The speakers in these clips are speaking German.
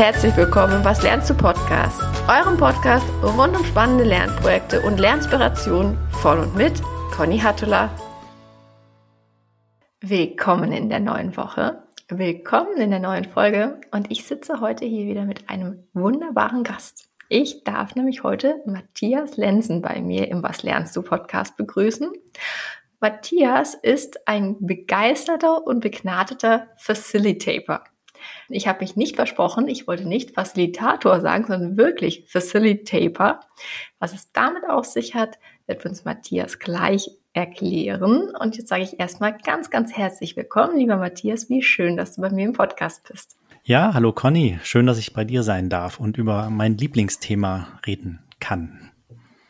herzlich willkommen im Was lernst du Podcast, eurem Podcast rund um spannende Lernprojekte und Lernspirationen von und mit Conny Hattula. Willkommen in der neuen Woche, willkommen in der neuen Folge und ich sitze heute hier wieder mit einem wunderbaren Gast. Ich darf nämlich heute Matthias Lenzen bei mir im Was lernst du Podcast begrüßen. Matthias ist ein begeisterter und begnadeter Facilitator. Ich habe mich nicht versprochen, ich wollte nicht Facilitator sagen, sondern wirklich Facilitator. Was es damit auf sich hat, wird uns Matthias gleich erklären. Und jetzt sage ich erstmal ganz, ganz herzlich willkommen, lieber Matthias. Wie schön, dass du bei mir im Podcast bist. Ja, hallo Conny. Schön, dass ich bei dir sein darf und über mein Lieblingsthema reden kann.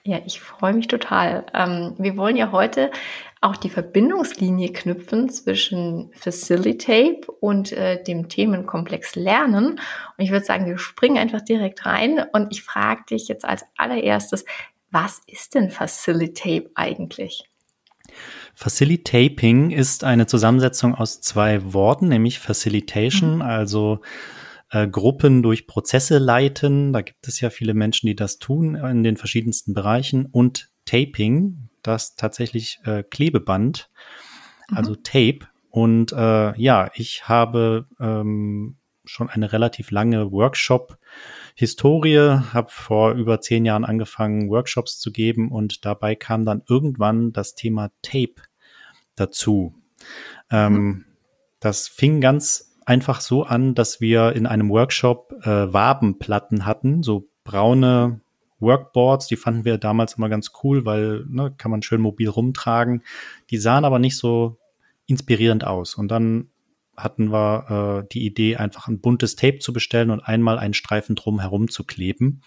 Ja, ich freue mich total. Ähm, wir wollen ja heute auch die Verbindungslinie knüpfen zwischen Facilitate und äh, dem Themenkomplex Lernen. Und ich würde sagen, wir springen einfach direkt rein und ich frage dich jetzt als allererstes, was ist denn Facilitate eigentlich? Facilitating ist eine Zusammensetzung aus zwei Worten, nämlich Facilitation, mhm. also äh, Gruppen durch Prozesse leiten. Da gibt es ja viele Menschen, die das tun in den verschiedensten Bereichen und Taping, das tatsächlich äh, Klebeband, mhm. also Tape. Und äh, ja, ich habe ähm, schon eine relativ lange Workshop-Historie, habe vor über zehn Jahren angefangen, Workshops zu geben und dabei kam dann irgendwann das Thema Tape dazu. Ähm, mhm. Das fing ganz einfach so an, dass wir in einem Workshop äh, Wabenplatten hatten, so braune Workboards, die fanden wir damals immer ganz cool, weil ne, kann man schön mobil rumtragen. Die sahen aber nicht so inspirierend aus. Und dann hatten wir äh, die Idee, einfach ein buntes Tape zu bestellen und einmal einen Streifen drum herum zu kleben.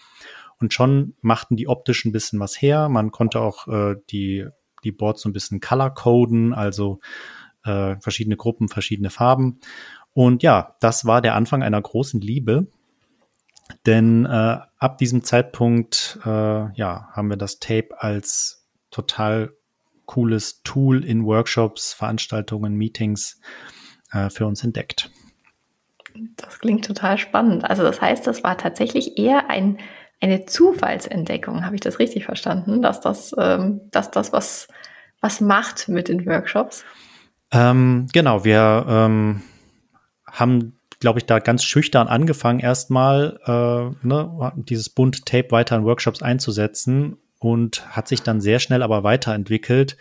Und schon machten die optisch ein bisschen was her. Man konnte auch äh, die, die Boards so ein bisschen color coden, also äh, verschiedene Gruppen, verschiedene Farben. Und ja, das war der Anfang einer großen Liebe. Denn äh, ab diesem Zeitpunkt äh, ja, haben wir das Tape als total cooles Tool in Workshops, Veranstaltungen, Meetings äh, für uns entdeckt. Das klingt total spannend. Also das heißt, das war tatsächlich eher ein, eine Zufallsentdeckung. Habe ich das richtig verstanden, dass das, ähm, dass das was, was macht mit den Workshops? Ähm, genau, wir ähm, haben glaube ich, da ganz schüchtern angefangen, erstmal äh, ne, dieses bunte Tape weiter in Workshops einzusetzen und hat sich dann sehr schnell aber weiterentwickelt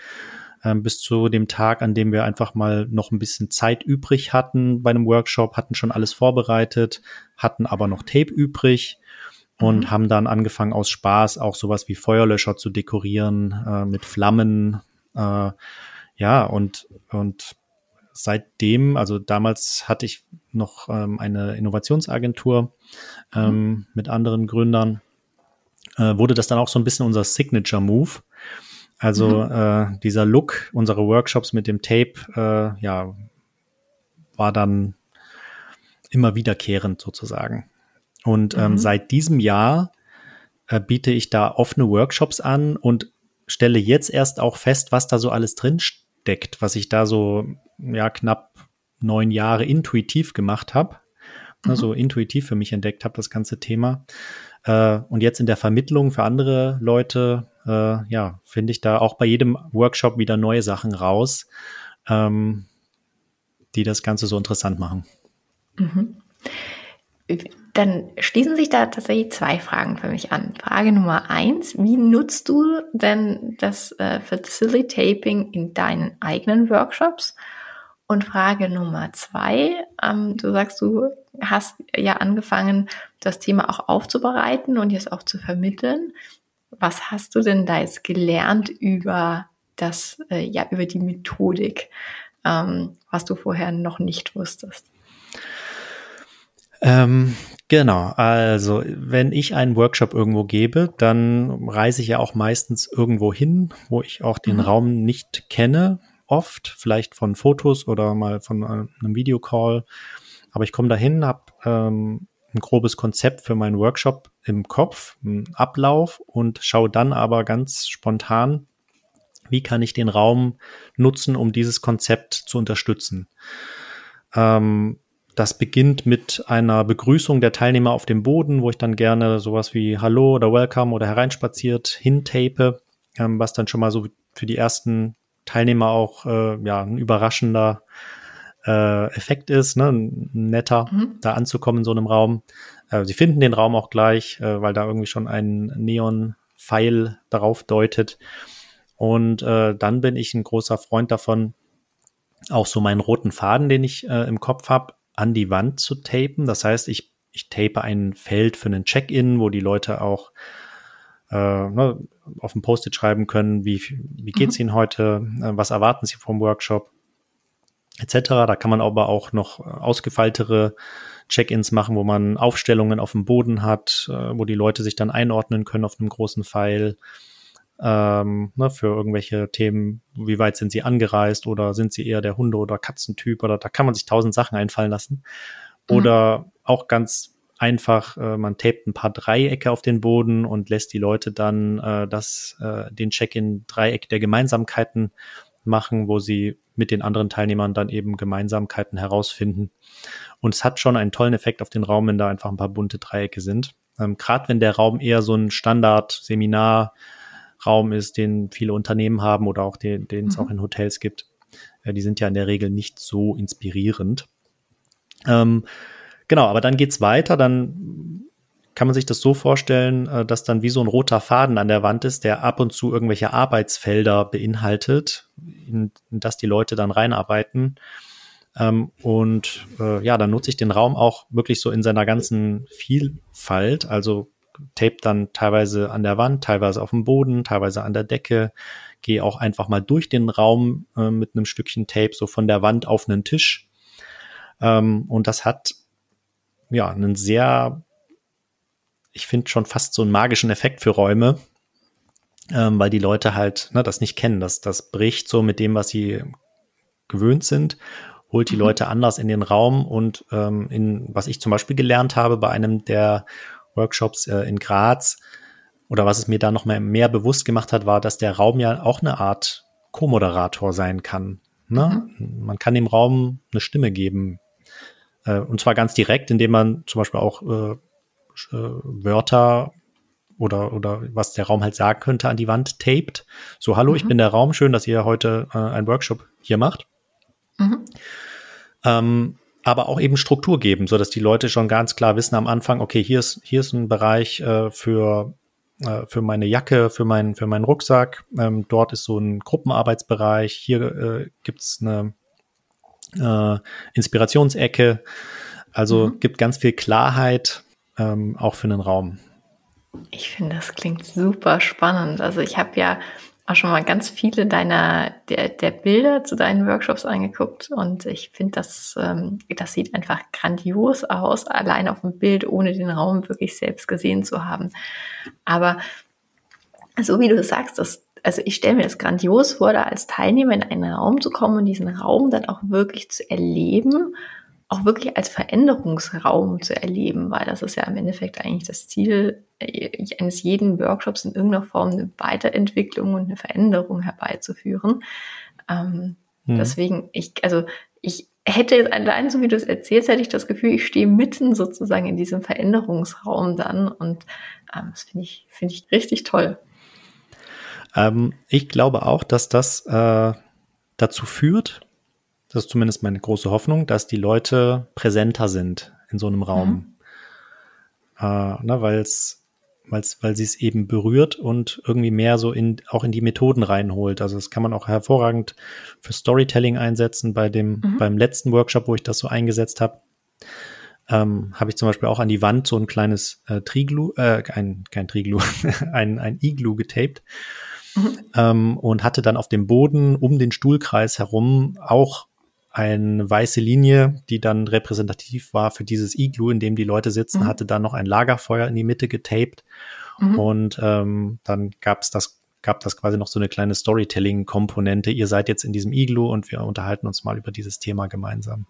äh, bis zu dem Tag, an dem wir einfach mal noch ein bisschen Zeit übrig hatten bei einem Workshop, hatten schon alles vorbereitet, hatten aber noch Tape übrig und mhm. haben dann angefangen aus Spaß auch sowas wie Feuerlöscher zu dekorieren äh, mit Flammen. Äh, ja, und, und seitdem, also damals hatte ich noch ähm, eine Innovationsagentur ähm, mhm. mit anderen Gründern, äh, wurde das dann auch so ein bisschen unser Signature Move. Also mhm. äh, dieser Look unserer Workshops mit dem Tape, äh, ja, war dann immer wiederkehrend sozusagen. Und ähm, mhm. seit diesem Jahr äh, biete ich da offene Workshops an und stelle jetzt erst auch fest, was da so alles drin steckt, was ich da so ja knapp neun Jahre intuitiv gemacht habe. Mhm. Also intuitiv für mich entdeckt habe, das ganze Thema. Äh, und jetzt in der Vermittlung für andere Leute, äh, ja, finde ich da auch bei jedem Workshop wieder neue Sachen raus, ähm, die das Ganze so interessant machen. Mhm. Dann schließen sich da tatsächlich zwei Fragen für mich an. Frage Nummer eins, wie nutzt du denn das äh, Facilitating in deinen eigenen Workshops? Und Frage Nummer zwei, ähm, du sagst, du hast ja angefangen, das Thema auch aufzubereiten und jetzt auch zu vermitteln. Was hast du denn da jetzt gelernt über das, äh, ja, über die Methodik, ähm, was du vorher noch nicht wusstest? Ähm, genau, also wenn ich einen Workshop irgendwo gebe, dann reise ich ja auch meistens irgendwo hin, wo ich auch den mhm. Raum nicht kenne, oft, vielleicht von Fotos oder mal von einem Videocall. Aber ich komme dahin, habe ähm, ein grobes Konzept für meinen Workshop im Kopf, einen Ablauf und schaue dann aber ganz spontan, wie kann ich den Raum nutzen, um dieses Konzept zu unterstützen. Ähm, das beginnt mit einer Begrüßung der Teilnehmer auf dem Boden, wo ich dann gerne sowas wie Hallo oder Welcome oder hereinspaziert hintape, ähm, was dann schon mal so für die ersten Teilnehmer auch äh, ja, ein überraschender äh, Effekt ist, ne? ein netter, mhm. da anzukommen in so einem Raum. Äh, sie finden den Raum auch gleich, äh, weil da irgendwie schon ein Neon-Pfeil darauf deutet. Und äh, dann bin ich ein großer Freund davon, auch so meinen roten Faden, den ich äh, im Kopf habe, an die Wand zu tapen. Das heißt, ich, ich tape ein Feld für einen Check-in, wo die Leute auch äh, ne, auf dem Post-it schreiben können, wie, wie geht's mhm. Ihnen heute, äh, was erwarten Sie vom Workshop, etc. Da kann man aber auch noch ausgefeiltere Check-ins machen, wo man Aufstellungen auf dem Boden hat, äh, wo die Leute sich dann einordnen können auf einem großen Pfeil ähm, ne, für irgendwelche Themen, wie weit sind sie angereist oder sind sie eher der Hunde- oder Katzentyp oder da kann man sich tausend Sachen einfallen lassen. Mhm. Oder auch ganz einfach, äh, man tapet ein paar Dreiecke auf den Boden und lässt die Leute dann äh, das, äh, den Check-in-Dreieck der Gemeinsamkeiten machen, wo sie mit den anderen Teilnehmern dann eben Gemeinsamkeiten herausfinden. Und es hat schon einen tollen Effekt auf den Raum, wenn da einfach ein paar bunte Dreiecke sind. Ähm, Gerade wenn der Raum eher so ein Standard-Seminar Raum ist, den viele Unternehmen haben oder auch den, den es mhm. auch in Hotels gibt. Äh, die sind ja in der Regel nicht so inspirierend. Ähm, genau, aber dann geht's weiter. Dann kann man sich das so vorstellen, äh, dass dann wie so ein roter Faden an der Wand ist, der ab und zu irgendwelche Arbeitsfelder beinhaltet, in, in das die Leute dann reinarbeiten. Ähm, und äh, ja, dann nutze ich den Raum auch wirklich so in seiner ganzen Vielfalt. Also tape dann teilweise an der Wand, teilweise auf dem Boden, teilweise an der Decke, gehe auch einfach mal durch den Raum äh, mit einem Stückchen Tape so von der Wand auf einen Tisch. Ähm, und das hat ja einen sehr, ich finde schon fast so einen magischen Effekt für Räume, ähm, weil die Leute halt ne, das nicht kennen. Das, das bricht so mit dem, was sie gewöhnt sind holt die mhm. Leute anders in den Raum und ähm, in was ich zum Beispiel gelernt habe bei einem der Workshops äh, in Graz. Oder was es mir da noch mehr, mehr bewusst gemacht hat, war, dass der Raum ja auch eine Art Co-Moderator sein kann. Ne? Mhm. Man kann dem Raum eine Stimme geben. Äh, und zwar ganz direkt, indem man zum Beispiel auch äh, äh, Wörter oder, oder was der Raum halt sagen könnte, an die Wand taped. So, hallo, mhm. ich bin der Raum, schön, dass ihr heute äh, einen Workshop hier macht. Mhm. Ähm, aber auch eben Struktur geben, so dass die Leute schon ganz klar wissen am Anfang, okay, hier ist, hier ist ein Bereich äh, für, äh, für meine Jacke, für, mein, für meinen Rucksack. Ähm, dort ist so ein Gruppenarbeitsbereich. Hier äh, gibt's eine äh, Inspirationsecke. Also mhm. gibt ganz viel Klarheit ähm, auch für einen Raum. Ich finde, das klingt super spannend. Also ich habe ja auch schon mal ganz viele deiner der, der Bilder zu deinen Workshops angeguckt und ich finde, das, ähm, das sieht einfach grandios aus, allein auf dem Bild, ohne den Raum wirklich selbst gesehen zu haben. Aber so wie du sagst, das, also ich stelle mir das grandios vor, da als Teilnehmer in einen Raum zu kommen und diesen Raum dann auch wirklich zu erleben auch wirklich als Veränderungsraum zu erleben, weil das ist ja im Endeffekt eigentlich das Ziel äh, eines jeden Workshops in irgendeiner Form eine Weiterentwicklung und eine Veränderung herbeizuführen. Ähm, mhm. Deswegen, ich, also ich hätte jetzt allein, so wie du es erzählst, hätte ich das Gefühl, ich stehe mitten sozusagen in diesem Veränderungsraum dann und ähm, das finde ich, finde ich richtig toll. Ähm, ich glaube auch, dass das äh, dazu führt, das ist zumindest meine große Hoffnung, dass die Leute präsenter sind in so einem Raum. Mhm. Äh, ne, weil's, weil's, weil sie es eben berührt und irgendwie mehr so in, auch in die Methoden reinholt. Also das kann man auch hervorragend für Storytelling einsetzen. Bei dem, mhm. beim letzten Workshop, wo ich das so eingesetzt habe, ähm, habe ich zum Beispiel auch an die Wand so ein kleines äh, Triglu, äh, ein, kein Triglu, ein, ein Iglu getaped. Mhm. Ähm, und hatte dann auf dem Boden um den Stuhlkreis herum auch eine weiße Linie, die dann repräsentativ war für dieses Iglu, in dem die Leute sitzen, mhm. hatte dann noch ein Lagerfeuer in die Mitte getaped. Mhm. Und ähm, dann gab's das, gab das quasi noch so eine kleine Storytelling-Komponente. Ihr seid jetzt in diesem Iglu und wir unterhalten uns mal über dieses Thema gemeinsam.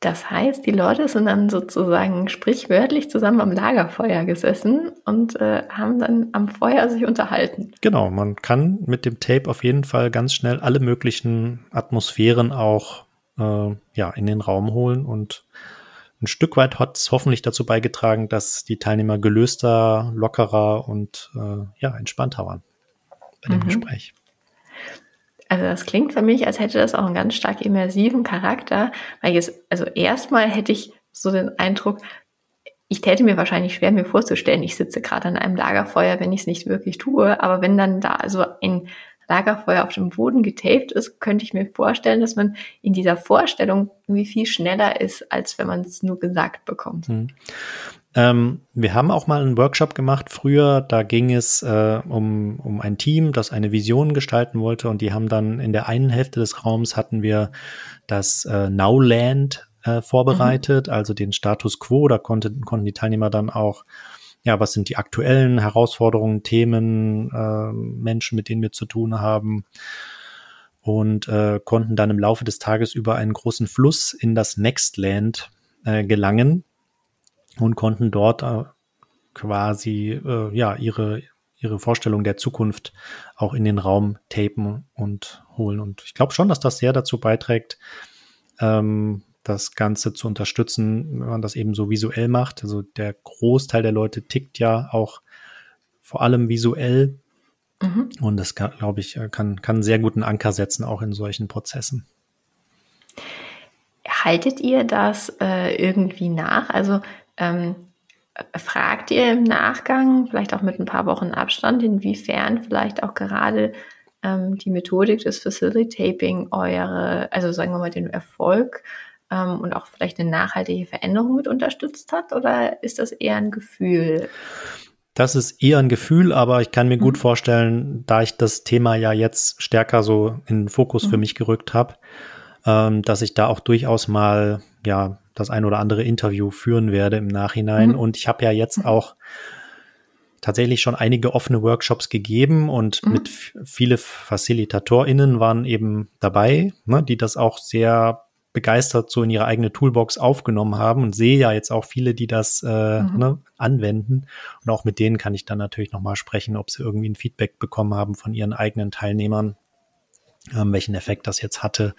Das heißt, die Leute sind dann sozusagen sprichwörtlich zusammen am Lagerfeuer gesessen und äh, haben dann am Feuer sich unterhalten. Genau, man kann mit dem Tape auf jeden Fall ganz schnell alle möglichen Atmosphären auch äh, ja, in den Raum holen und ein Stück weit hat es hoffentlich dazu beigetragen, dass die Teilnehmer gelöster, lockerer und äh, ja, entspannter waren bei dem mhm. Gespräch. Also das klingt für mich, als hätte das auch einen ganz stark immersiven Charakter, weil jetzt, also erstmal hätte ich so den Eindruck, ich täte mir wahrscheinlich schwer, mir vorzustellen, ich sitze gerade an einem Lagerfeuer, wenn ich es nicht wirklich tue, aber wenn dann da also ein Lagerfeuer auf dem Boden getaped ist, könnte ich mir vorstellen, dass man in dieser Vorstellung irgendwie viel schneller ist, als wenn man es nur gesagt bekommt. Hm. Ähm, wir haben auch mal einen Workshop gemacht früher, da ging es äh, um, um ein Team, das eine Vision gestalten wollte und die haben dann in der einen Hälfte des Raums hatten wir das äh, Nowland äh, vorbereitet, mhm. also den Status Quo, da konnte, konnten die Teilnehmer dann auch ja, was sind die aktuellen Herausforderungen, Themen, äh, Menschen, mit denen wir zu tun haben und äh, konnten dann im Laufe des Tages über einen großen Fluss in das Nextland äh, gelangen und konnten dort äh, quasi äh, ja ihre ihre Vorstellung der Zukunft auch in den Raum tapen und holen. Und ich glaube schon, dass das sehr dazu beiträgt, ähm, das Ganze zu unterstützen, wenn man das eben so visuell macht. Also der Großteil der Leute tickt ja auch vor allem visuell. Mhm. Und das, glaube ich, kann, kann einen sehr guten Anker setzen, auch in solchen Prozessen. Haltet ihr das äh, irgendwie nach? Also ähm, fragt ihr im Nachgang, vielleicht auch mit ein paar Wochen Abstand, inwiefern vielleicht auch gerade ähm, die Methodik des Facilitaping eure, also sagen wir mal, den Erfolg ähm, und auch vielleicht eine nachhaltige Veränderung mit unterstützt hat? Oder ist das eher ein Gefühl? Das ist eher ein Gefühl, aber ich kann mir mhm. gut vorstellen, da ich das Thema ja jetzt stärker so in den Fokus mhm. für mich gerückt habe, ähm, dass ich da auch durchaus mal ja das ein oder andere Interview führen werde im Nachhinein. Mhm. Und ich habe ja jetzt mhm. auch tatsächlich schon einige offene Workshops gegeben und mhm. mit viele FacilitatorInnen waren eben dabei, ne, die das auch sehr begeistert so in ihre eigene Toolbox aufgenommen haben und sehe ja jetzt auch viele, die das äh, mhm. ne, anwenden. Und auch mit denen kann ich dann natürlich nochmal sprechen, ob sie irgendwie ein Feedback bekommen haben von ihren eigenen Teilnehmern, ähm, welchen Effekt das jetzt hatte.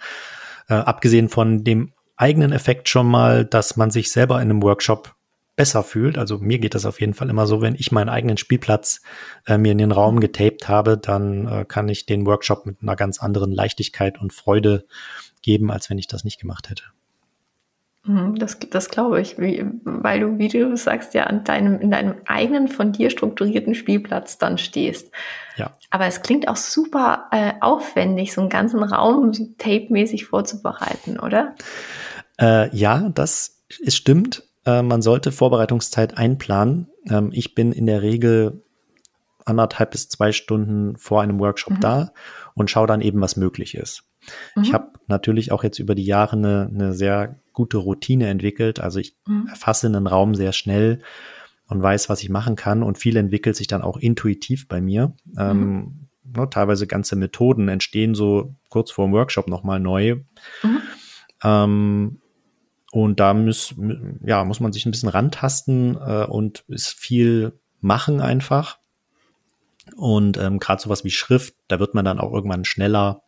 Äh, abgesehen von dem eigenen Effekt schon mal, dass man sich selber in einem Workshop besser fühlt. Also mir geht das auf jeden Fall immer so, wenn ich meinen eigenen Spielplatz äh, mir in den Raum getaped habe, dann äh, kann ich den Workshop mit einer ganz anderen Leichtigkeit und Freude geben, als wenn ich das nicht gemacht hätte. Mhm, das, das glaube ich, wie, weil du, wie du sagst, ja an deinem, in deinem eigenen von dir strukturierten Spielplatz dann stehst. Ja. Aber es klingt auch super äh, aufwendig, so einen ganzen Raum tape-mäßig vorzubereiten, oder? Äh, ja, das ist stimmt. Äh, man sollte Vorbereitungszeit einplanen. Ähm, ich bin in der Regel anderthalb bis zwei Stunden vor einem Workshop mhm. da und schaue dann eben, was möglich ist. Mhm. Ich habe natürlich auch jetzt über die Jahre eine, eine sehr gute Routine entwickelt. Also ich mhm. erfasse einen Raum sehr schnell und weiß, was ich machen kann. Und viel entwickelt sich dann auch intuitiv bei mir. Ähm, mhm. ne, teilweise ganze Methoden entstehen so kurz vor dem Workshop nochmal neu. Mhm. Ähm, und da muss, ja, muss man sich ein bisschen rantasten äh, und ist viel machen einfach. Und ähm, gerade sowas wie Schrift, da wird man dann auch irgendwann schneller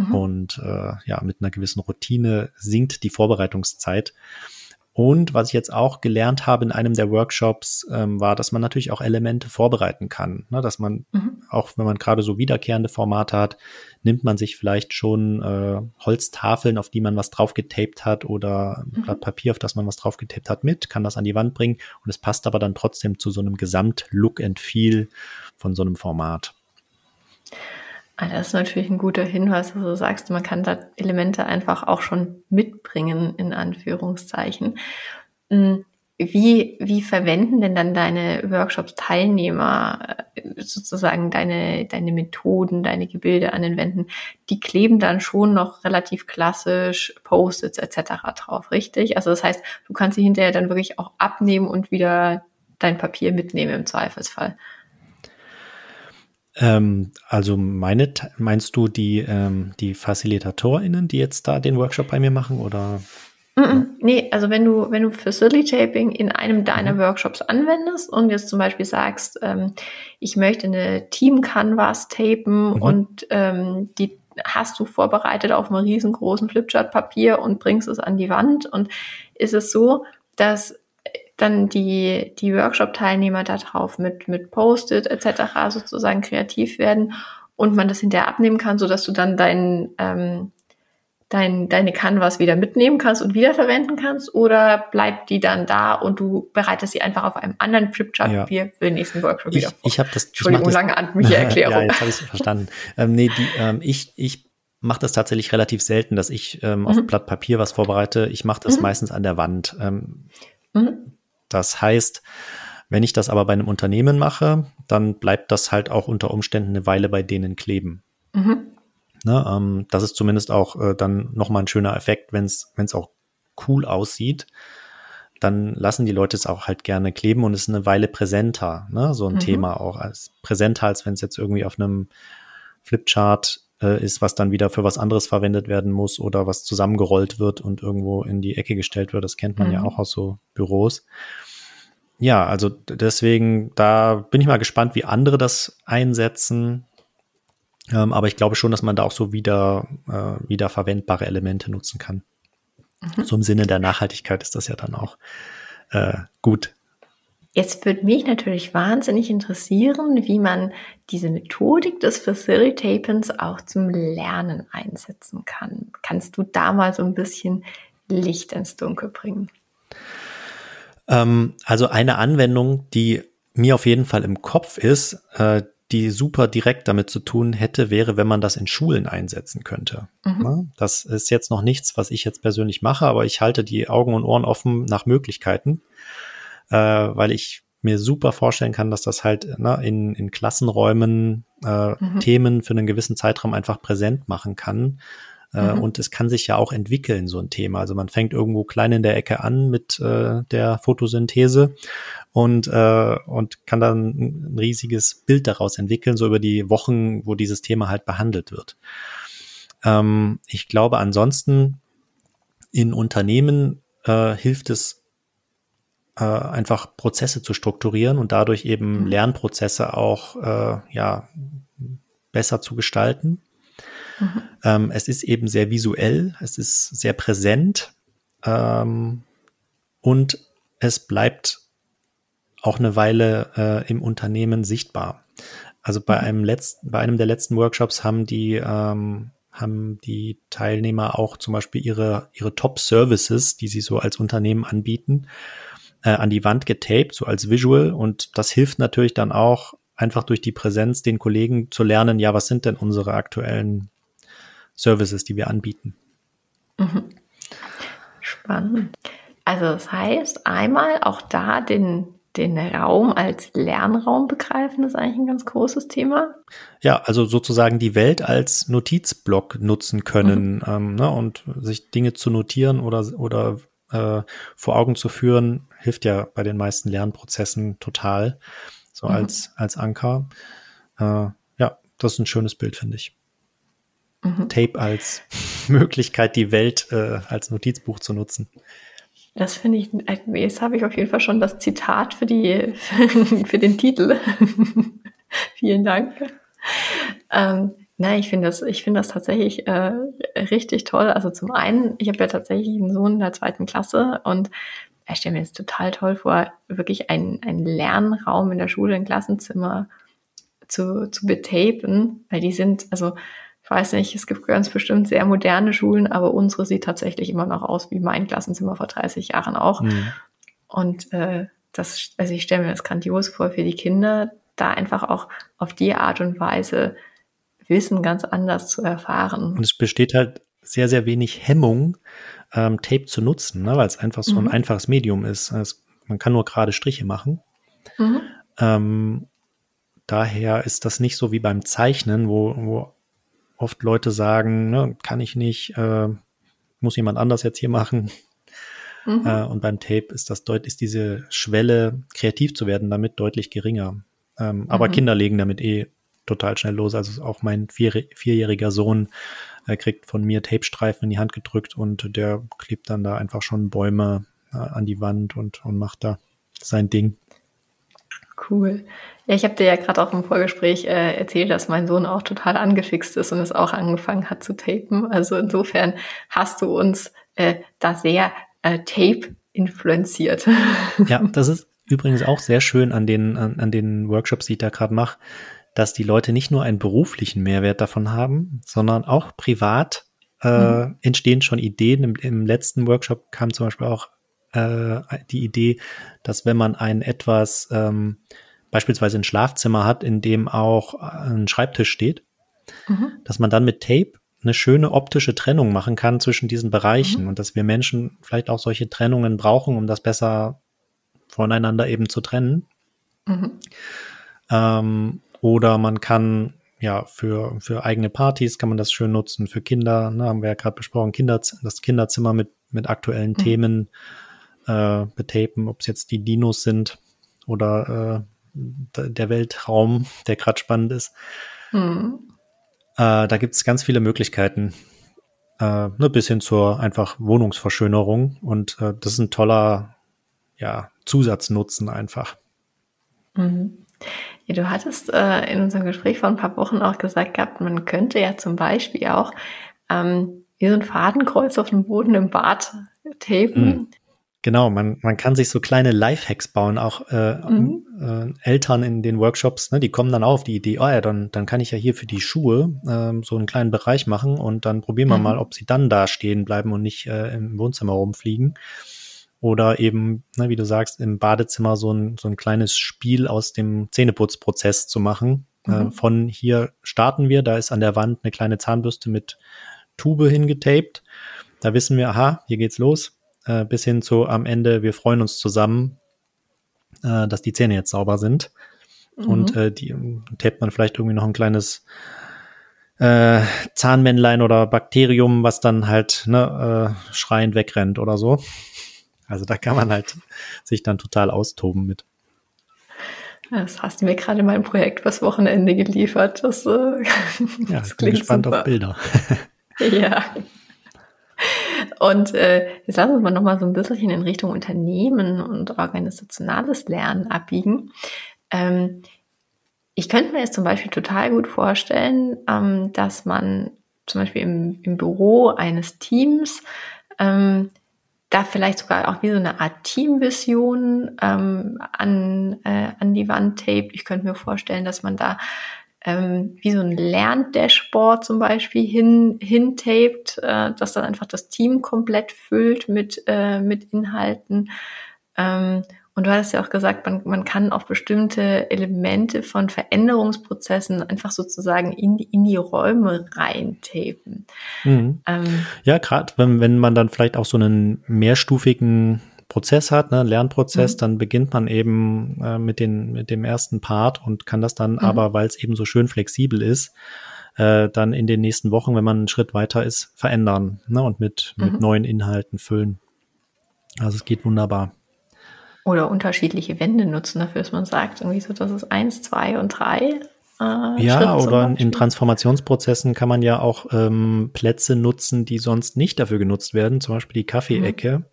Mhm. Und äh, ja, mit einer gewissen Routine sinkt die Vorbereitungszeit. Und was ich jetzt auch gelernt habe in einem der Workshops, ähm, war, dass man natürlich auch Elemente vorbereiten kann. Ne? Dass man, mhm. auch wenn man gerade so wiederkehrende Formate hat, nimmt man sich vielleicht schon äh, Holztafeln, auf die man was drauf getaped hat oder mhm. Blatt Papier, auf das man was drauf getaped hat, mit, kann das an die Wand bringen und es passt aber dann trotzdem zu so einem Gesamt-Look and Feel von so einem Format. Ah, das ist natürlich ein guter Hinweis, dass du sagst, man kann da Elemente einfach auch schon mitbringen, in Anführungszeichen. Hm, wie, wie verwenden denn dann deine Workshops-Teilnehmer äh, sozusagen deine, deine Methoden, deine Gebilde an den Wänden? Die kleben dann schon noch relativ klassisch Post-its etc. drauf, richtig? Also das heißt, du kannst sie hinterher dann wirklich auch abnehmen und wieder dein Papier mitnehmen im Zweifelsfall. Ähm, also meine, meinst du die, ähm, die FacilitatorInnen, die jetzt da den Workshop bei mir machen oder? Mm -mm. Nee, also wenn du, wenn du Facilitating in einem deiner mhm. Workshops anwendest und jetzt zum Beispiel sagst, ähm, ich möchte eine Team-Canvas tapen mhm. und ähm, die hast du vorbereitet auf einem riesengroßen Flipchart-Papier und bringst es an die Wand. Und ist es so, dass dann die, die Workshop-Teilnehmer darauf mit, mit Post-it etc. sozusagen kreativ werden und man das hinterher abnehmen kann, sodass du dann dein, ähm, dein, deine Canvas wieder mitnehmen kannst und wiederverwenden kannst? Oder bleibt die dann da und du bereitest sie einfach auf einem anderen Flipchart ja. für den nächsten Workshop ich, wieder vor? Ich habe das. Entschuldigung, das, lange amtliche Erklärung. ja, jetzt habe ich es verstanden. ähm, nee, die, ähm, ich, ich mache das tatsächlich relativ selten, dass ich ähm, auf mhm. Blatt Papier was vorbereite. Ich mache das mhm. meistens an der Wand. Ähm, mhm. Das heißt, wenn ich das aber bei einem Unternehmen mache, dann bleibt das halt auch unter Umständen eine Weile bei denen kleben. Mhm. Ne, ähm, das ist zumindest auch äh, dann nochmal ein schöner Effekt, wenn es auch cool aussieht, dann lassen die Leute es auch halt gerne kleben und es ist eine Weile präsenter, ne? so ein mhm. Thema auch als präsenter, als wenn es jetzt irgendwie auf einem Flipchart äh, ist, was dann wieder für was anderes verwendet werden muss oder was zusammengerollt wird und irgendwo in die Ecke gestellt wird. Das kennt man mhm. ja auch aus so Büros. Ja, also deswegen, da bin ich mal gespannt, wie andere das einsetzen. Ähm, aber ich glaube schon, dass man da auch so wieder, äh, wieder verwendbare Elemente nutzen kann. Mhm. So im Sinne der Nachhaltigkeit ist das ja dann auch äh, gut. Jetzt würde mich natürlich wahnsinnig interessieren, wie man diese Methodik des Facilitapens auch zum Lernen einsetzen kann. Kannst du da mal so ein bisschen Licht ins Dunkel bringen? Ähm, also eine Anwendung, die mir auf jeden Fall im Kopf ist, äh, die super direkt damit zu tun hätte, wäre, wenn man das in Schulen einsetzen könnte. Mhm. Das ist jetzt noch nichts, was ich jetzt persönlich mache, aber ich halte die Augen und Ohren offen nach Möglichkeiten äh, weil ich mir super vorstellen kann, dass das halt ne, in, in Klassenräumen äh, mhm. Themen für einen gewissen Zeitraum einfach präsent machen kann. Äh, mhm. Und es kann sich ja auch entwickeln, so ein Thema. Also man fängt irgendwo klein in der Ecke an mit äh, der Photosynthese und, äh, und kann dann ein riesiges Bild daraus entwickeln, so über die Wochen, wo dieses Thema halt behandelt wird. Ähm, ich glaube, ansonsten in Unternehmen äh, hilft es äh, einfach Prozesse zu strukturieren und dadurch eben mhm. Lernprozesse auch äh, ja besser zu gestalten. Mhm. Ähm, es ist eben sehr visuell, es ist sehr präsent ähm, und es bleibt auch eine Weile äh, im Unternehmen sichtbar. Also bei mhm. einem letzten, bei einem der letzten Workshops haben die ähm, haben die Teilnehmer auch zum Beispiel ihre ihre Top Services, die sie so als Unternehmen anbieten, äh, an die Wand getaped, so als Visual. Und das hilft natürlich dann auch einfach durch die Präsenz den Kollegen zu lernen, ja, was sind denn unsere aktuellen Services, die wir anbieten. Mhm. Spannend. Also das heißt, einmal auch da den, den Raum als Lernraum begreifen, ist eigentlich ein ganz großes Thema. Ja, also sozusagen die Welt als Notizblock nutzen können mhm. ähm, ne, und sich Dinge zu notieren oder, oder äh, vor Augen zu führen, hilft ja bei den meisten Lernprozessen total, so mhm. als, als Anker. Äh, ja, das ist ein schönes Bild, finde ich. Mhm. Tape als Möglichkeit, die Welt äh, als Notizbuch zu nutzen. Das finde ich, äh, jetzt habe ich auf jeden Fall schon das Zitat für die, für den Titel. Vielen Dank. Ähm, Nein, ich finde das, ich finde das tatsächlich äh, richtig toll. Also zum einen, ich habe ja tatsächlich einen Sohn in der zweiten Klasse und ich stelle mir jetzt total toll vor, wirklich einen, einen Lernraum in der Schule, ein Klassenzimmer zu, zu betapen, weil die sind, also ich weiß nicht, es gibt ganz bestimmt sehr moderne Schulen, aber unsere sieht tatsächlich immer noch aus wie mein Klassenzimmer vor 30 Jahren auch. Mhm. Und äh, das, also ich stelle mir das grandios vor für die Kinder, da einfach auch auf die Art und Weise Wissen ganz anders zu erfahren. Und es besteht halt sehr, sehr wenig Hemmung, ähm, Tape zu nutzen, ne? weil es einfach so mhm. ein einfaches Medium ist. Es, man kann nur gerade Striche machen. Mhm. Ähm, daher ist das nicht so wie beim Zeichnen, wo, wo oft Leute sagen, ne, kann ich nicht, äh, muss jemand anders jetzt hier machen. Mhm. Äh, und beim Tape ist das deut ist diese Schwelle, kreativ zu werden, damit deutlich geringer. Ähm, aber mhm. Kinder legen damit eh total schnell los. Also auch mein vier, vierjähriger Sohn äh, kriegt von mir Tapestreifen in die Hand gedrückt und der klebt dann da einfach schon Bäume äh, an die Wand und, und macht da sein Ding. Cool. Ja, ich habe dir ja gerade auch im Vorgespräch äh, erzählt, dass mein Sohn auch total angefixt ist und es auch angefangen hat zu tapen. Also insofern hast du uns äh, da sehr äh, Tape influenziert. Ja, das ist übrigens auch sehr schön an den, an, an den Workshops, die ich da gerade mache, dass die Leute nicht nur einen beruflichen Mehrwert davon haben, sondern auch privat äh, mhm. entstehen schon Ideen. Im, Im, letzten Workshop kam zum Beispiel auch äh, die Idee, dass wenn man ein etwas ähm, beispielsweise ein Schlafzimmer hat, in dem auch ein Schreibtisch steht, mhm. dass man dann mit Tape eine schöne optische Trennung machen kann zwischen diesen Bereichen mhm. und dass wir Menschen vielleicht auch solche Trennungen brauchen, um das besser voneinander eben zu trennen. Mhm. Ähm, oder man kann ja für, für eigene Partys kann man das schön nutzen, für Kinder, ne, haben wir ja gerade besprochen, Kinder, das Kinderzimmer mit, mit aktuellen mhm. Themen äh, betapen, ob es jetzt die Dinos sind oder äh, der Weltraum, der gerade spannend ist. Mhm. Äh, da gibt es ganz viele Möglichkeiten, äh, ne, bis hin zur einfach Wohnungsverschönerung. Und äh, das ist ein toller ja, Zusatznutzen einfach. Mhm. Ja, du hattest äh, in unserem Gespräch vor ein paar Wochen auch gesagt gehabt, man könnte ja zum Beispiel auch ähm, wie so ein Fadenkreuz auf dem Boden im Bad tapen. Mhm. Genau, man, man kann sich so kleine Lifehacks bauen, auch äh, mhm. äh, Eltern in den Workshops, ne, die kommen dann auf die Idee, oh ja, dann, dann kann ich ja hier für die Schuhe äh, so einen kleinen Bereich machen und dann probieren wir mhm. mal, ob sie dann da stehen bleiben und nicht äh, im Wohnzimmer rumfliegen. Oder eben, ne, wie du sagst, im Badezimmer so ein, so ein kleines Spiel aus dem Zähneputzprozess zu machen. Äh, mhm. Äh, von hier starten wir, da ist an der Wand eine kleine Zahnbürste mit Tube hingetaped. Da wissen wir, aha, hier geht's los äh, bis hin zu am Ende, wir freuen uns zusammen, äh, dass die Zähne jetzt sauber sind. Mhm. Und äh, die tapet man vielleicht irgendwie noch ein kleines äh, Zahnmännlein oder Bakterium, was dann halt ne, äh, schreiend wegrennt oder so. Also da kann man halt sich dann total austoben mit. Das hast du mir gerade mein Projekt fürs Wochenende geliefert. Das, äh, ja, das klingt gespannt super. auf Bilder. ja. Und äh, jetzt lassen wir mal nochmal so ein bisschen in Richtung Unternehmen und organisationales Lernen abbiegen. Ähm, ich könnte mir jetzt zum Beispiel total gut vorstellen, ähm, dass man zum Beispiel im, im Büro eines Teams ähm, da vielleicht sogar auch wie so eine Art Teamvision ähm, an, äh, an die Wand taped. Ich könnte mir vorstellen, dass man da ähm, wie so ein Lerndashboard zum Beispiel hin, hintaped, äh, das dann einfach das Team komplett füllt mit, äh, mit Inhalten. Ähm, und du hast ja auch gesagt, man, man kann auch bestimmte Elemente von Veränderungsprozessen einfach sozusagen in, in die Räume reintapen. Mhm. Ähm, ja, gerade wenn, wenn man dann vielleicht auch so einen mehrstufigen Prozess hat, ne, Lernprozess, mhm. dann beginnt man eben äh, mit, den, mit dem ersten Part und kann das dann mhm. aber, weil es eben so schön flexibel ist, äh, dann in den nächsten Wochen, wenn man einen Schritt weiter ist, verändern ne, und mit, mhm. mit neuen Inhalten füllen. Also es geht wunderbar. Oder unterschiedliche Wände nutzen dafür, dass man sagt, irgendwie so, das ist eins, zwei und drei. Äh, ja, oder in Transformationsprozessen kann man ja auch ähm, Plätze nutzen, die sonst nicht dafür genutzt werden, zum Beispiel die Kaffeeecke. Mhm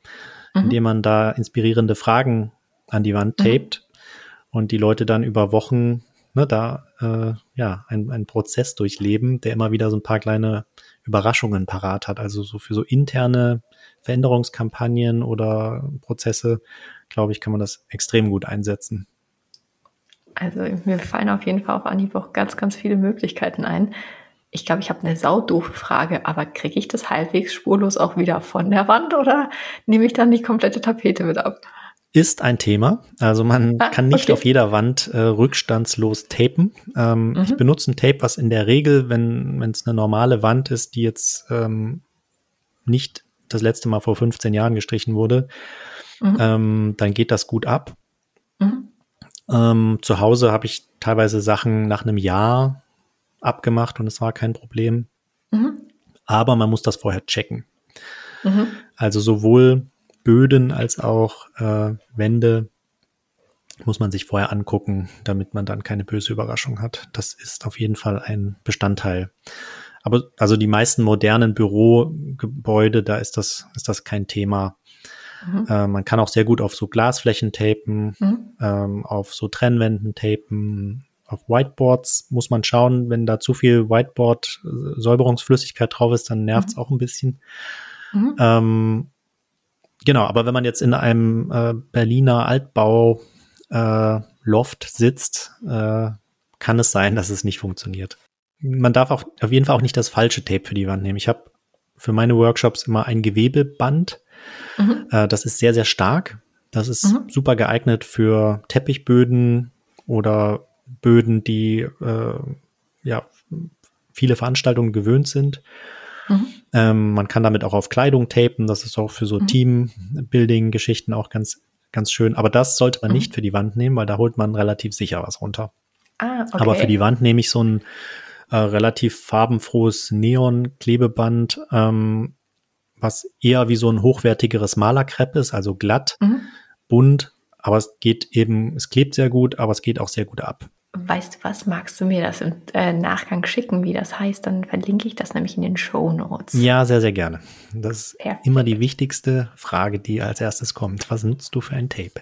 mhm. indem man da inspirierende Fragen an die Wand mhm. tapet mhm. und die Leute dann über Wochen ne, da äh, ja ein, ein Prozess durchleben, der immer wieder so ein paar kleine Überraschungen parat hat. Also so für so interne Veränderungskampagnen oder Prozesse, glaube ich, kann man das extrem gut einsetzen. Also mir fallen auf jeden Fall auf Anhieb auch ganz, ganz viele Möglichkeiten ein. Ich glaube, ich habe eine saudoofe Frage, aber kriege ich das halbwegs spurlos auch wieder von der Wand oder nehme ich dann die komplette Tapete mit ab? Ist ein Thema. Also man ah, kann nicht okay. auf jeder Wand äh, rückstandslos tapen. Ähm, mhm. Ich benutze ein Tape, was in der Regel, wenn es eine normale Wand ist, die jetzt ähm, nicht das letzte Mal vor 15 Jahren gestrichen wurde, mhm. ähm, dann geht das gut ab. Mhm. Ähm, zu Hause habe ich teilweise Sachen nach einem Jahr abgemacht und es war kein Problem. Mhm. Aber man muss das vorher checken. Mhm. Also sowohl Böden als auch äh, Wände muss man sich vorher angucken, damit man dann keine böse Überraschung hat. Das ist auf jeden Fall ein Bestandteil. Aber also die meisten modernen Bürogebäude, da ist das, ist das kein Thema. Mhm. Äh, man kann auch sehr gut auf so Glasflächen tapen, mhm. ähm, auf so Trennwänden tapen, auf Whiteboards muss man schauen, wenn da zu viel Whiteboard-Säuberungsflüssigkeit drauf ist, dann nervt es mhm. auch ein bisschen. Mhm. Ähm, genau, aber wenn man jetzt in einem äh, Berliner Altbau äh, Loft sitzt, äh, kann es sein, dass es nicht funktioniert. Man darf auch auf jeden Fall auch nicht das falsche Tape für die Wand nehmen. Ich habe für meine Workshops immer ein Gewebeband. Mhm. Äh, das ist sehr, sehr stark. Das ist mhm. super geeignet für Teppichböden oder Böden, die äh, ja viele Veranstaltungen gewöhnt sind. Mhm. Ähm, man kann damit auch auf Kleidung tapen. Das ist auch für so mhm. Teambuilding-Geschichten auch ganz, ganz schön. Aber das sollte man mhm. nicht für die Wand nehmen, weil da holt man relativ sicher was runter. Ah, okay. Aber für die Wand nehme ich so ein äh, relativ farbenfrohes Neon-Klebeband, ähm, was eher wie so ein hochwertigeres Malerkrepp ist, also glatt, mhm. bunt, aber es geht eben, es klebt sehr gut, aber es geht auch sehr gut ab. Weißt du was, magst du mir das im äh, Nachgang schicken, wie das heißt? Dann verlinke ich das nämlich in den Show Notes. Ja, sehr, sehr gerne. Das ist Perfekt. immer die wichtigste Frage, die als erstes kommt. Was nutzt du für ein Tape?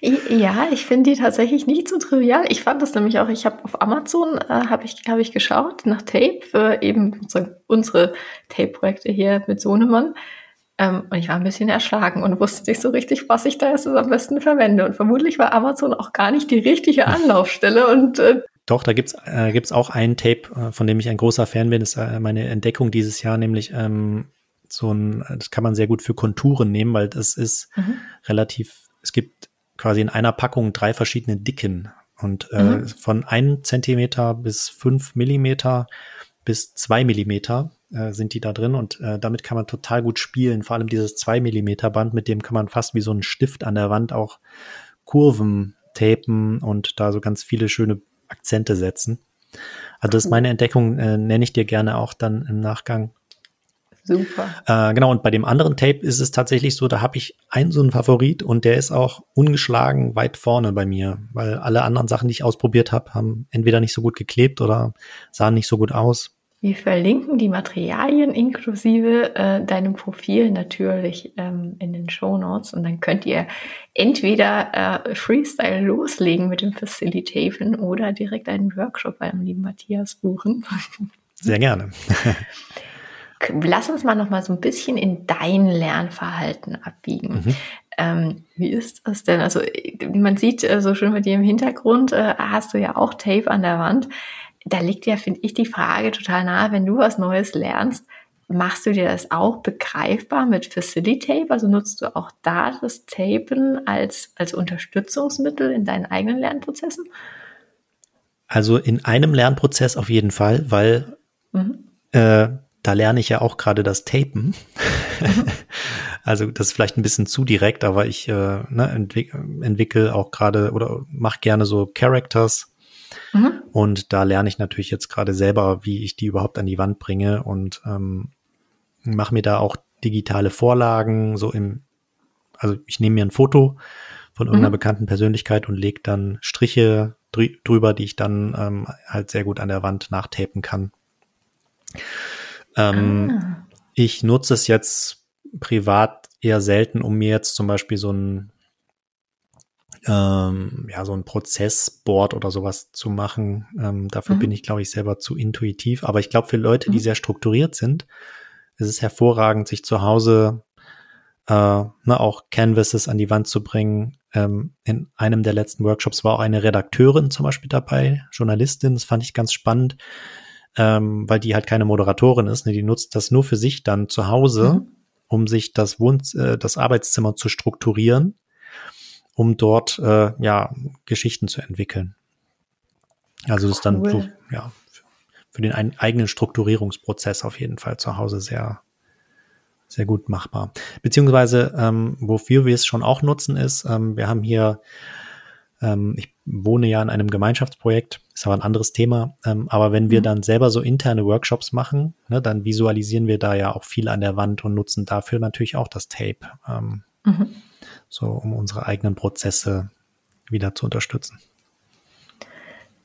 ja, ich finde die tatsächlich nicht so trivial. Ich fand das nämlich auch, ich habe auf Amazon, äh, habe ich, glaube ich, geschaut nach Tape für eben unsere Tape-Projekte hier mit Sohnemann. Ähm, und ich war ein bisschen erschlagen und wusste nicht so richtig, was ich da jetzt am besten verwende. Und vermutlich war Amazon auch gar nicht die richtige Anlaufstelle. Und äh, doch, da gibt's äh, gibt's auch ein Tape, äh, von dem ich ein großer Fan bin. Das ist äh, meine Entdeckung dieses Jahr, nämlich ähm, so ein, das kann man sehr gut für Konturen nehmen, weil das ist mhm. relativ, es gibt quasi in einer Packung drei verschiedene Dicken und äh, mhm. von einem Zentimeter bis fünf Millimeter bis zwei Millimeter äh, sind die da drin und äh, damit kann man total gut spielen. Vor allem dieses 2 Millimeter Band, mit dem kann man fast wie so ein Stift an der Wand auch Kurven tapen und da so ganz viele schöne Akzente setzen. Also das ist meine Entdeckung, äh, nenne ich dir gerne auch dann im Nachgang. Super. Äh, genau, und bei dem anderen Tape ist es tatsächlich so, da habe ich einen so einen Favorit und der ist auch ungeschlagen weit vorne bei mir, weil alle anderen Sachen, die ich ausprobiert habe, haben entweder nicht so gut geklebt oder sahen nicht so gut aus. Wir verlinken die Materialien inklusive äh, deinem Profil natürlich ähm, in den Show Notes und dann könnt ihr entweder äh, Freestyle loslegen mit dem Facilitaten oder direkt einen Workshop beim lieben Matthias buchen. Sehr gerne. Lass uns mal noch mal so ein bisschen in dein Lernverhalten abbiegen. Mhm. Ähm, wie ist das denn? Also man sieht äh, so schön bei dir im Hintergrund, äh, hast du ja auch Tape an der Wand da liegt ja, finde ich, die Frage total nahe, wenn du was Neues lernst, machst du dir das auch begreifbar mit Facilitape? Also nutzt du auch da das Tapen als, als Unterstützungsmittel in deinen eigenen Lernprozessen? Also in einem Lernprozess auf jeden Fall, weil mhm. äh, da lerne ich ja auch gerade das Tapen. Mhm. also das ist vielleicht ein bisschen zu direkt, aber ich äh, ne, entwick entwickle auch gerade oder mache gerne so Characters Mhm. Und da lerne ich natürlich jetzt gerade selber, wie ich die überhaupt an die Wand bringe und ähm, mache mir da auch digitale Vorlagen, so im, also ich nehme mir ein Foto von irgendeiner mhm. bekannten Persönlichkeit und lege dann Striche drü drüber, die ich dann ähm, halt sehr gut an der Wand nachtapen kann. Ähm, ah. Ich nutze es jetzt privat eher selten, um mir jetzt zum Beispiel so ein ähm, ja, so ein Prozessboard oder sowas zu machen. Ähm, dafür mhm. bin ich, glaube ich, selber zu intuitiv. Aber ich glaube, für Leute, die mhm. sehr strukturiert sind, ist es hervorragend, sich zu Hause äh, ne, auch Canvases an die Wand zu bringen. Ähm, in einem der letzten Workshops war auch eine Redakteurin zum Beispiel dabei, Journalistin. Das fand ich ganz spannend, ähm, weil die halt keine Moderatorin ist. Ne? Die nutzt das nur für sich dann zu Hause, mhm. um sich das Wohn äh, das Arbeitszimmer zu strukturieren um dort äh, ja Geschichten zu entwickeln. Also das ist dann so, ja für den eigenen Strukturierungsprozess auf jeden Fall zu Hause sehr sehr gut machbar. Beziehungsweise ähm, wofür wir es schon auch nutzen ist, ähm, wir haben hier ähm, ich wohne ja in einem Gemeinschaftsprojekt, ist aber ein anderes Thema. Ähm, aber wenn wir mhm. dann selber so interne Workshops machen, ne, dann visualisieren wir da ja auch viel an der Wand und nutzen dafür natürlich auch das Tape. Ähm, mhm so um unsere eigenen Prozesse wieder zu unterstützen.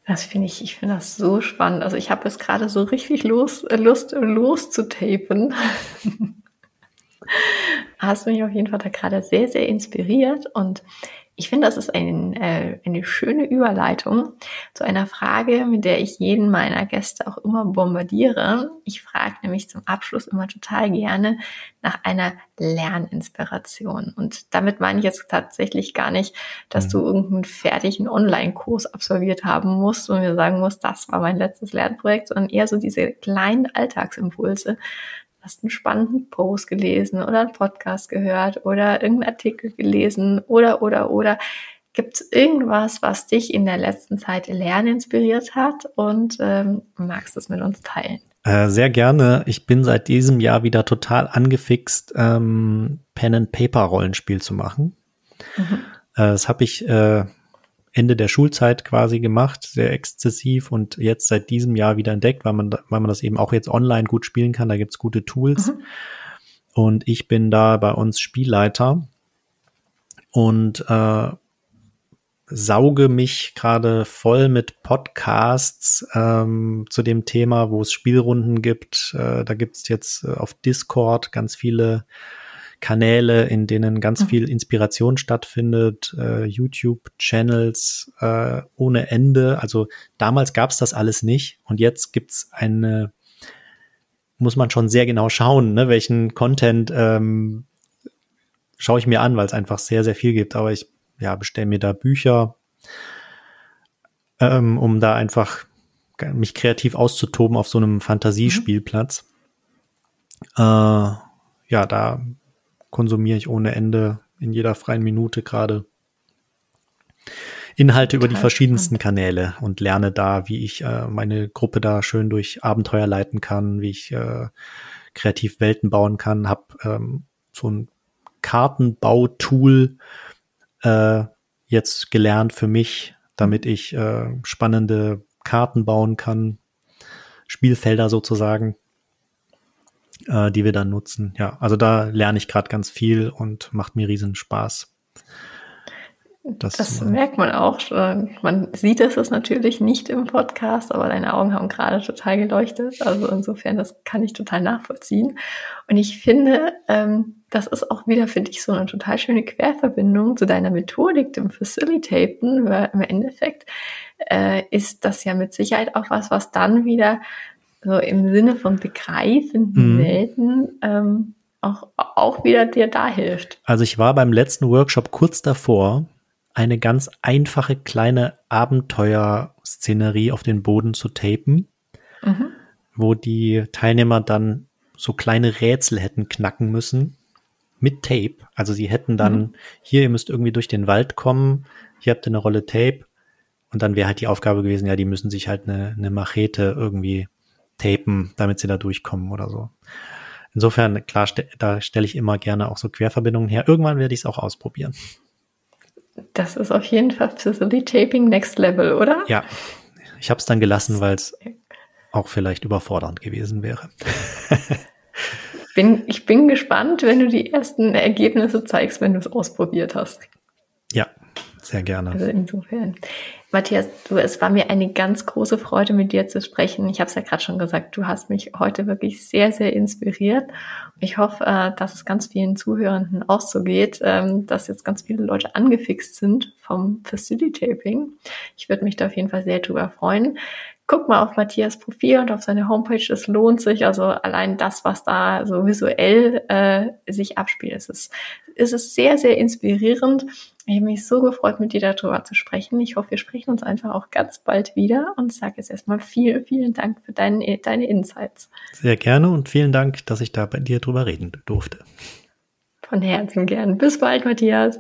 Das finde ich, ich finde das so spannend. Also ich habe es gerade so richtig los, äh, Lust, loszutapen. Hast mich auf jeden Fall da gerade sehr, sehr inspiriert und ich finde, das ist ein, äh, eine schöne Überleitung zu einer Frage, mit der ich jeden meiner Gäste auch immer bombardiere. Ich frage nämlich zum Abschluss immer total gerne nach einer Lerninspiration. Und damit meine ich jetzt tatsächlich gar nicht, dass du mhm. irgendeinen fertigen Online-Kurs absolviert haben musst und mir sagen musst, das war mein letztes Lernprojekt, sondern eher so diese kleinen Alltagsimpulse, hast einen spannenden Post gelesen oder einen Podcast gehört oder irgendeinen Artikel gelesen oder, oder, oder. Gibt es irgendwas, was dich in der letzten Zeit lernen inspiriert hat und ähm, magst es mit uns teilen? Äh, sehr gerne. Ich bin seit diesem Jahr wieder total angefixt, ähm, Pen-and-Paper-Rollenspiel zu machen. Mhm. Äh, das habe ich äh, Ende der Schulzeit quasi gemacht, sehr exzessiv und jetzt seit diesem Jahr wieder entdeckt, weil man, weil man das eben auch jetzt online gut spielen kann. Da gibt's gute Tools. Mhm. Und ich bin da bei uns Spielleiter und äh, sauge mich gerade voll mit Podcasts ähm, zu dem Thema, wo es Spielrunden gibt. Äh, da gibt's jetzt äh, auf Discord ganz viele Kanäle, in denen ganz mhm. viel Inspiration stattfindet, äh, YouTube-Channels äh, ohne Ende. Also damals gab es das alles nicht und jetzt gibt's eine, muss man schon sehr genau schauen, ne, welchen Content ähm, schaue ich mir an, weil es einfach sehr, sehr viel gibt. Aber ich ja, bestelle mir da Bücher, ähm, um da einfach mich kreativ auszutoben auf so einem Fantasiespielplatz. Mhm. Äh, ja, da konsumiere ich ohne Ende in jeder freien Minute gerade Inhalte über die verschiedensten Kanäle und lerne da, wie ich äh, meine Gruppe da schön durch Abenteuer leiten kann, wie ich äh, kreativ Welten bauen kann, habe ähm, so ein Kartenbautool äh, jetzt gelernt für mich, damit ich äh, spannende Karten bauen kann, Spielfelder sozusagen äh, die wir dann nutzen. Ja, also da lerne ich gerade ganz viel und macht mir riesen Spaß. Das, das merkt man auch. Man sieht es natürlich nicht im Podcast, aber deine Augen haben gerade total geleuchtet. Also insofern, das kann ich total nachvollziehen. Und ich finde, ähm, das ist auch wieder für dich so eine total schöne Querverbindung zu deiner Methodik, dem Facilitaten, weil im Endeffekt äh, ist das ja mit Sicherheit auch was, was dann wieder so im Sinne von begreifenden mhm. Welten ähm, auch, auch wieder dir da hilft. Also ich war beim letzten Workshop kurz davor, eine ganz einfache kleine Abenteuerszenerie auf den Boden zu tapen, mhm. wo die Teilnehmer dann so kleine Rätsel hätten knacken müssen mit Tape. Also sie hätten dann, mhm. hier, ihr müsst irgendwie durch den Wald kommen, hier habt ihr eine Rolle Tape. Und dann wäre halt die Aufgabe gewesen, ja, die müssen sich halt eine, eine Machete irgendwie tapen, damit sie da durchkommen oder so. Insofern, klar, da stelle ich immer gerne auch so Querverbindungen her. Irgendwann werde ich es auch ausprobieren. Das ist auf jeden Fall Facility-Taping Next Level, oder? Ja, ich habe es dann gelassen, weil es auch vielleicht überfordernd gewesen wäre. bin, ich bin gespannt, wenn du die ersten Ergebnisse zeigst, wenn du es ausprobiert hast. Ja, sehr gerne. Also insofern. Matthias, du, es war mir eine ganz große Freude, mit dir zu sprechen. Ich habe es ja gerade schon gesagt, du hast mich heute wirklich sehr, sehr inspiriert. Ich hoffe, äh, dass es ganz vielen Zuhörenden auch so geht, ähm, dass jetzt ganz viele Leute angefixt sind vom Facilitaping. Ich würde mich da auf jeden Fall sehr drüber freuen guck mal auf Matthias Profil und auf seine Homepage, es lohnt sich. Also allein das, was da so visuell äh, sich abspielt, es ist, es ist sehr, sehr inspirierend. Ich habe mich so gefreut, mit dir darüber zu sprechen. Ich hoffe, wir sprechen uns einfach auch ganz bald wieder und sage jetzt erstmal vielen, vielen Dank für deine, deine Insights. Sehr gerne und vielen Dank, dass ich da bei dir drüber reden durfte. Von Herzen gern. Bis bald, Matthias.